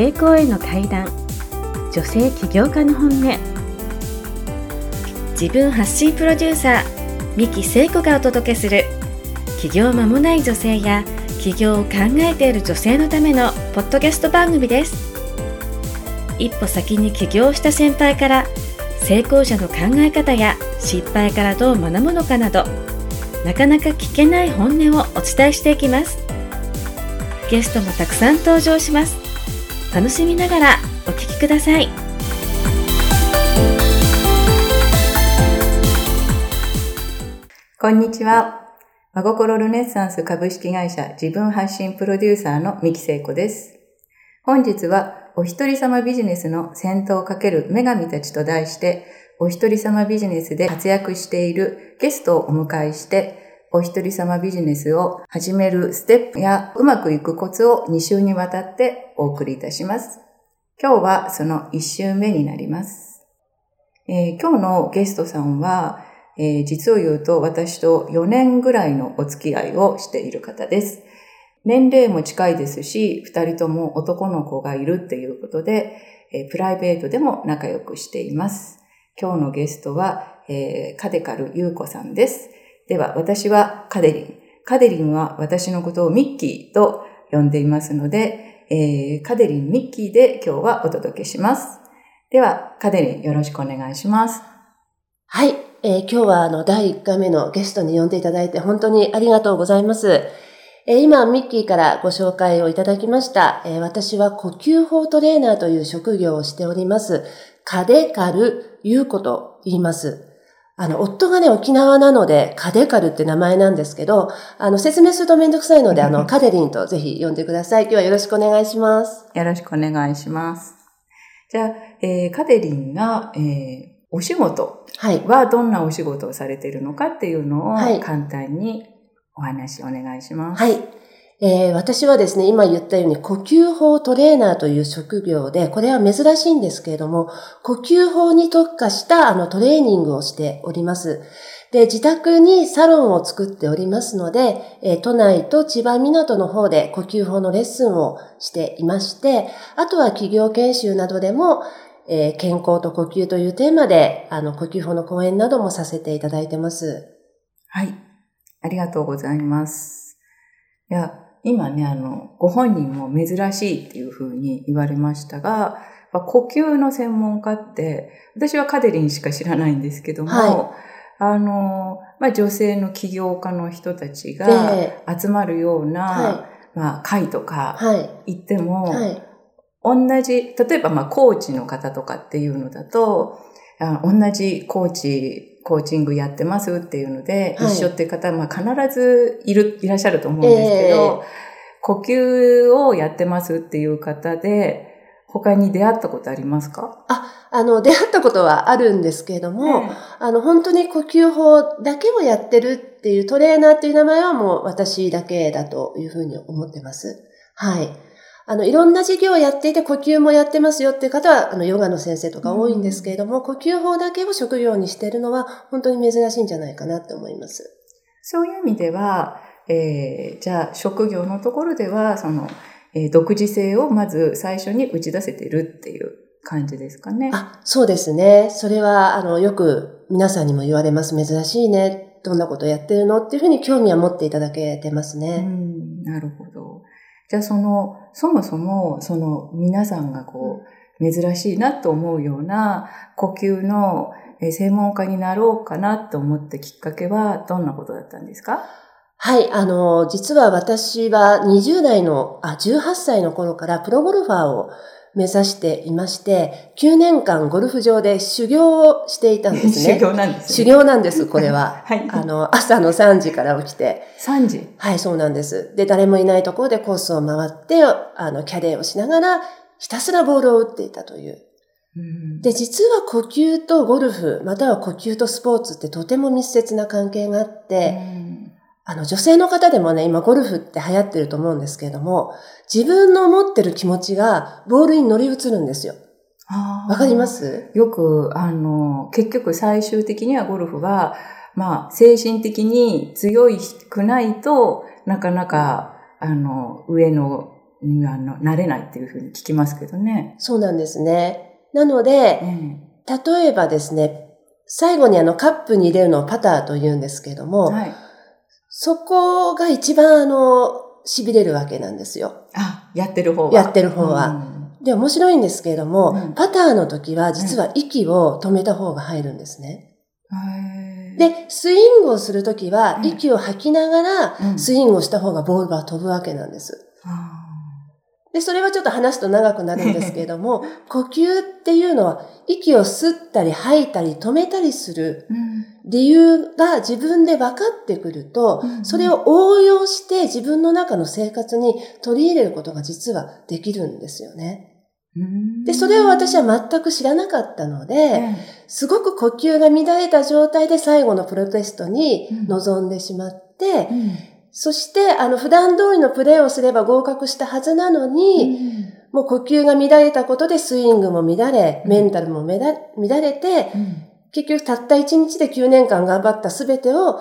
成功への階段。女性起業家の本音。自分発信プロデューサー三木聖子がお届けする起業間もない女性や起業を考えている女性のためのポッドキャスト番組です。一歩先に起業した先輩から成功者の考え方や失敗からどう学ぶのかなどなかなか聞けない本音をお伝えしていきます。ゲストもたくさん登場します。楽しみながらお聞きくださいこんにちは。真心ルネッサンス株式会社自分発信プロデューサーの三木聖子です。本日はお一人様ビジネスの先頭をかける女神たちと題して、お一人様ビジネスで活躍しているゲストをお迎えして、お一人様ビジネスを始めるステップやうまくいくコツを2週にわたってお送りいたします。今日はその1週目になります。えー今日のゲストさんは、えー実を言うと私と4年ぐらいのお付き合いをしている方です。年齢も近いですし、2人とも男の子がいるっていうことで、えープライベートでも仲良くしています。今日のゲストは、えーカデカル優子さんです。では、私はカデリン。カデリンは私のことをミッキーと呼んでいますので、えーカデリン・ミッキーで今日はお届けします。では、カデリンよろしくお願いします。はい、えー今日はあの第1回目のゲストに呼んでいただいて本当にありがとうございます。えー今、ミッキーからご紹介をいただきました。えー私は呼吸法トレーナーという職業をしております。カデカル・ユーコと言います。あの、夫がね、沖縄なので、カデカルって名前なんですけど、あの、説明するとめんどくさいので、あの、カデリンとぜひ呼んでください。今日はよろしくお願いします。よろしくお願いします。じゃあ、えーカデリンが、えーお仕事はい。はどんなお仕事をされているのかっていうのをはい簡単にお話お願いします。はい。えー私はですね、今言ったように呼吸法トレーナーという職業で、これは珍しいんですけれども、呼吸法に特化したあのトレーニングをしております。で、自宅にサロンを作っておりますので、えー都内と千葉港の方で呼吸法のレッスンをしていまして、あとは企業研修などでも、えー健康と呼吸というテーマで、あの、呼吸法の講演などもさせていただいてます。はい。ありがとうございます。いや、今ね、あの、ご本人も珍しいっていうふうに言われましたが、まあ呼吸の専門家って、私はカデリンしか知らないんですけども、はあの、まあ、女性の起業家の人たちがで、集まるような、はまあ、会とかはい。行っても、はい。同じ、例えばまあコーチの方とかっていうのだと、あ同じコーチ、コーチングやってますっていうので、はい一緒っていう方、まあ必ずいる、いらっしゃると思うんですけど、え呼吸をやってますっていう方で、他に出会ったことありますか？あの、出会ったことはあるんですけれども、あの、本当に呼吸法だけをやってるっていうトレーナーっていう名前はもう私だけだというふうに思ってます。はい。あの、いろんな事業をやっていて呼吸もやってますよっていう方は、あの、ヨガの先生とか多いんですけれども、呼吸法だけを職業にしているのは本当に珍しいんじゃないかなって思います。そういう意味では、えーじゃあ職業のところでは、その、えー独自性をまず最初に打ち出せてるっていう感じですかね。あ、そうですね。それは、あの、よく皆さんにも言われます。珍しいね。どんなことやってるの？っていうふうに興味は持っていただけてますうね。ん、なるほど。じゃあその、そもそも、その皆さんがこう、珍しいなと思うような呼吸のえー専門家になろうかなと思ったきっかけはどんなことだったんですか？はい、あの、実は私は20代の、あ、18歳の頃からプロゴルファーを目指していまして、9年間ゴルフ場で修行をしていたんですね。修行なんです修ね。行なんです、これは。はい。あの、朝の3時から起きて、3時。はい、そうなんです。で、誰もいないところでコースを回って、あの、キャデーをしながら、ひたすらボールを打っていたという。うんで、実は呼吸とゴルフ、または呼吸とスポーツってとても密接な関係があって、うんあの、女性の方でもね、今ゴルフって流行ってると思うんですけれども、自分の持ってる気持ちがボールに乗り移るんですよ。わかります？よく、あの、結局最終的にはゴルフは、まあ、精神的に強くないとなかなか、あの、上のにあの、なれないっていうふうに聞きますけどね。そうなんですね。なので、例えばですね、最後にあのカップに入れるのをパターと言うんですけども、はい、そこが一番あの、痺れるわけなんですよ。あ、やってる方は。やってる方は。うん、で、面白いんですけれども、うん、パターの時は実は息を止めた方が入るんですね。うん、で、スイングをするときは、息を吐きながら、スイングをした方がボールが飛ぶわけなんです。で、それはちょっと話すと長くなるんですけれども、呼吸っていうのは、息を吸ったり吐いたり止めたりする理由が自分で分かってくると、それを応用して自分の中の生活に取り入れることが実はできるんですよね。で、それを私は全く知らなかったので、すごく呼吸が乱れた状態で最後のプロテストに臨んでしまって、そして、あの、普段通りのプレーをすれば合格したはずなのに、うん、もう呼吸が乱れたことでスイングも乱れ、メンタルも乱れて、うん、結局たった1日で9年間頑張った全てを、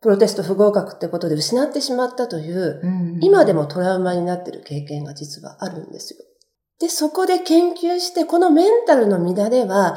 プロテスト不合格ってことで失ってしまったという、うん、今でもトラウマになっている経験が実はあるんですよ。で、そこで研究して、このメンタルの乱れは、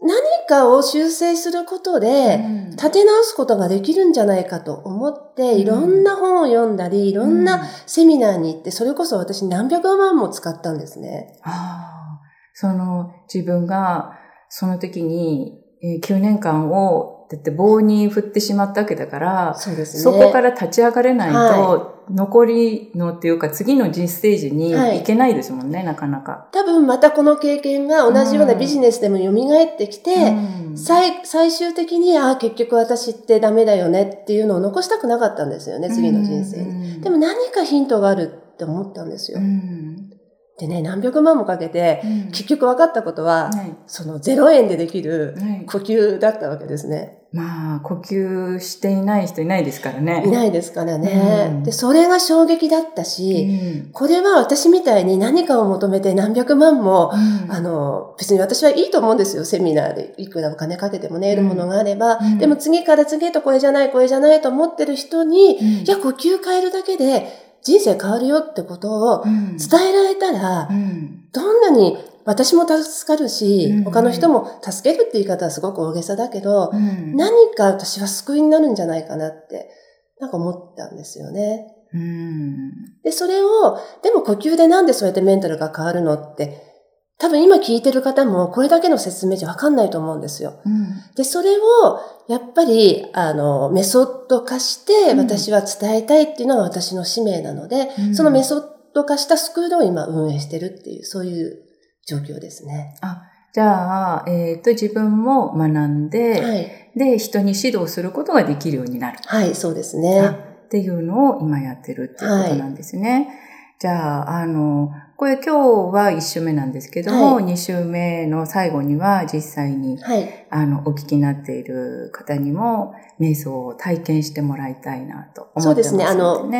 何かを修正することで、立て直すことができるんじゃないかと思って、いろんな本を読んだり、いろんなセミナーに行って、それこそ私何百万も使ったんですね。ああ、その自分がその時に9年間をだって棒に振ってしまったわけだから、そうですね。そこから立ち上がれないと、はい残りのっていうか次の人ステージに行けないですもんね、はい、なかなか。多分またこの経験が同じようなビジネスでも蘇ってきて、うん、最最終的に、ああ、結局私ってダメだよねっていうのを残したくなかったんですよね、次の人生に。うん、でも何かヒントがあるって思ったんですよ。うんでね、何百万もかけて、結局分かったことは、はい、その0円でできる呼吸だったわけですね。まあ、呼吸していない人いないですからね。いないですからね。うん、で、それが衝撃だったし、うん、これは私みたいに何かを求めて何百万も、うん、あの、別に私はいいと思うんですよ。セミナーでいくらお金かけてもね、得るものがあれば。でも次から次へとこれじゃない、これじゃないと思ってる人に、いや、呼吸変えるだけで人生変わるよってことを伝えられたら、どんなに私も助かるし、他の人も助けるって言い方はすごく大げさだけど、うん、何か私は救いになるんじゃないかなって、なんか思ったんですよね。うん、で、それを、でも呼吸でなんでそうやってメンタルが変わるのって、多分今聞いてる方もこれだけの説明じゃわかんないと思うんですよ。うん、で、それをやっぱり、あの、メソッド化して私は伝えたいっていうのが私の使命なので、うん、そのメソッド化したスクールを今運営してるっていう、そういう状況ですね。あ、じゃあ、えっ、ー、と、自分も学んで、はい、で、人に指導することができるようになる。はい、そうですね。っていうのを今やってるっていうことなんですね。はい、じゃあ、あの、これ今日は1週目なんですけども、はい、2週目の最後には実際に、はい、あの、お聞きになっている方にも、瞑想を体験してもらいたいなと思ってます、ね。そうですね。あの、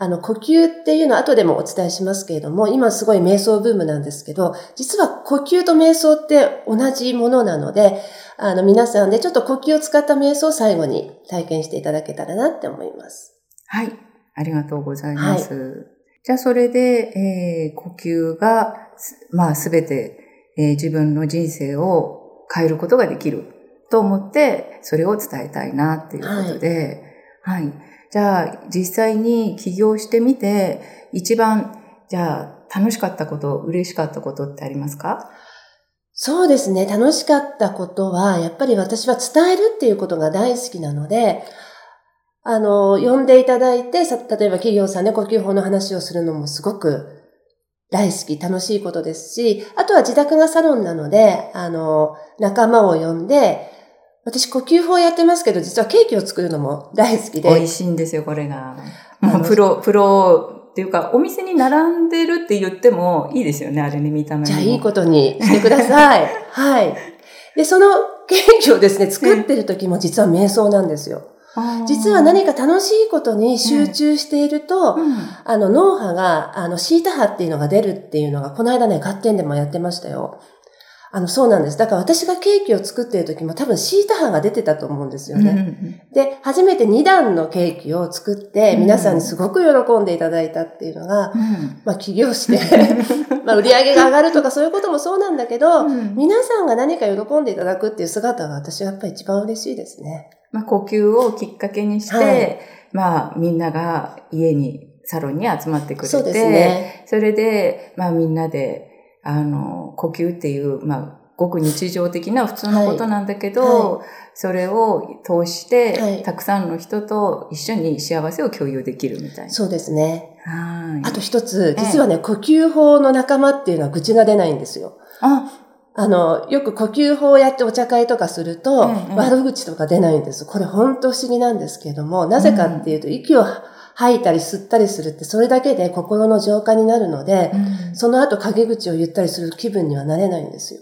あの、呼吸っていうのは後でもお伝えしますけれども、今すごい瞑想ブームなんですけど、実は呼吸と瞑想って同じものなので、あの、皆さんでちょっと呼吸を使った瞑想を最後に体験していただけたらなって思います。はい。ありがとうございます。はい、じゃあ、それで、えー、呼吸が、まあ、すべて、えー、自分の人生を変えることができると思って、それを伝えたいなっていうことで、はい、はいじゃあ実際に起業してみて、一番、じゃあ楽しかったこと、嬉しかったことってありますか？そうですね。楽しかったことは、やっぱり私は伝えるっていうことが大好きなので、あの、呼んでいただいて、例えば企業さんで呼吸法の話をするのもすごく大好き、楽しいことですし、あとは自宅がサロンなので、あの、仲間を呼んで、私呼吸法やってますけど、実はケーキを作るのも大好きで。美味しいんですよ、これが。プロ、プロっていうか、お店に並んでるって言ってもいいですよね、あれね、見た目じゃあいいことにしてください。はい。で、そのケーキをですね、作ってる時も実は瞑想なんですよ。実は何か楽しいことに集中していると、うん、あの脳波が、あのシータ波っていうのが出るっていうのが、この間ね、合点でもやってましたよ。あの、そうなんです。だから私がケーキを作っている時も多分シータ波が出てたと思うんですよね。うんうんで、初めて2段のケーキを作って、うん皆さんにすごく喜んでいただいたっていうのが、うんまあ起業して、まあ売り上げが上がるとかそういうこともそうなんだけど、うん皆さんが何か喜んでいただくっていう姿が私はやっぱり一番嬉しいですね。まあ、呼吸をきっかけにして、はいまあ、みんなが家に、サロンに集まってくれて、そね。それで、まあ、みんなで、あの、呼吸っていう、まあ、ごく日常的な普通のことなんだけど、はいそれを通して、はいたくさんの人と一緒に幸せを共有できるみたいな。そうですね。はい。あと一つ、実はね、呼吸法の仲間っていうのは愚痴が出ないんですよ。あ、あの、よく呼吸法をやってお茶会とかすると、うんうん悪口とか出ないんです。これ本当不思議なんですけれども、なぜかっていうと、息を吐いたり吸ったりするって、それだけで心の浄化になるので、その後陰口を言ったりする気分にはなれないんですよ。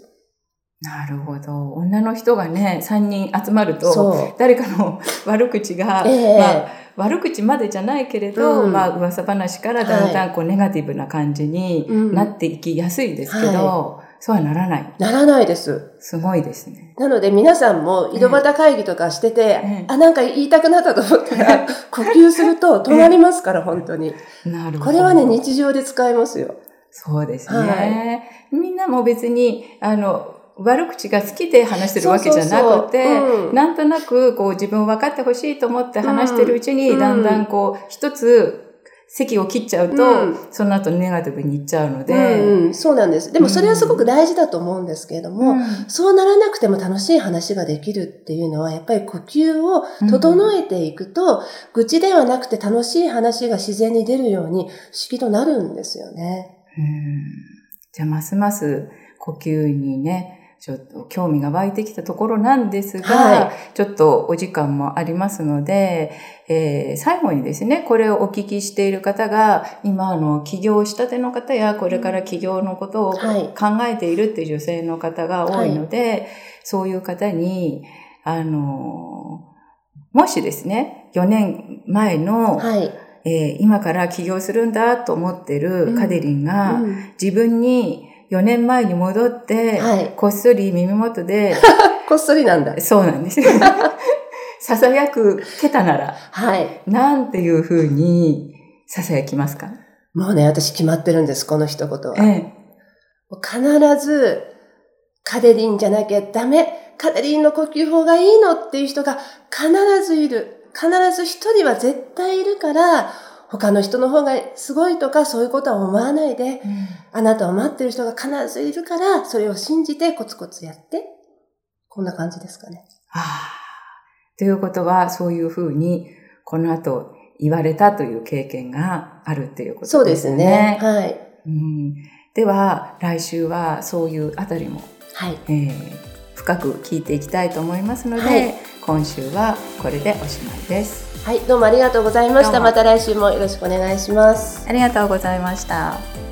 なるほど。女の人がね、3人集まると。誰かの悪口が、ええまあ、悪口までじゃないけれど、うんまあ、噂話からだんだんこう、ネガティブな感じにうんなっていきやすいですけど、そうはならない。ならないです。すごいですね。なので皆さんも井戸端会議とかしてて、ええあ、なんか言いたくなったと思ったら、呼吸すると止まりますから、本当に。なるほど。これはね、日常で使えますよ。そうですね、はみんなも別に、あの、悪口が好きで話してるわけじゃなくて、なんとなくこう自分を分かってほしいと思って話してるうちに、うんだんだんこう一つ席を切っちゃうと、うん。その後ネガティブにいっちゃうので、うんうん、そうなんです。でもそれはすごく大事だと思うんですけれども、うん。そうならなくても楽しい話ができるっていうのは、やっぱり呼吸を整えていくと、愚痴ではなくて楽しい話が自然に出るように、不思議となるんですよね。うん。じゃあ、ますます呼吸にね、ちょっと興味が湧いてきたところなんですが、はちょっとお時間もありますので、えー最後にですね、これをお聞きしている方が、今、あの、起業したての方や、これから起業のことを考はい。えているっていう女性の方が多いので、そういう方に、あの、もしですね、4年前の、はい。えー今から起業するんだと思ってるカデリンが、うん。自分に4年前に戻って、はいこっそり耳元で、こっそりなんだ。そうなんですよ。囁くけたなら、はい。なんていう風に囁きますか？もうね、私決まってるんです、この一言は。えもう必ず、カデリンじゃなきゃダメ。カデリンの呼吸法がいいのっていう人が必ずいる。必ず一人は絶対いるから、他の人の方がすごいとかそういうことは思わないで、え。あなたを待ってる人が必ずいるから、それを信じてコツコツやって。こんな感じですかね。ああ。ということは、そういう風に、この後言われたという経験があるっていうことですね。そうですね。はい。うん、では、来週はそういうあたりもはい。えー深く聞いていきたいと思いますので、はい今週はこれでおしまいです。はい。どうもありがとうございました。また来週もよろしくお願いします。ありがとうございました。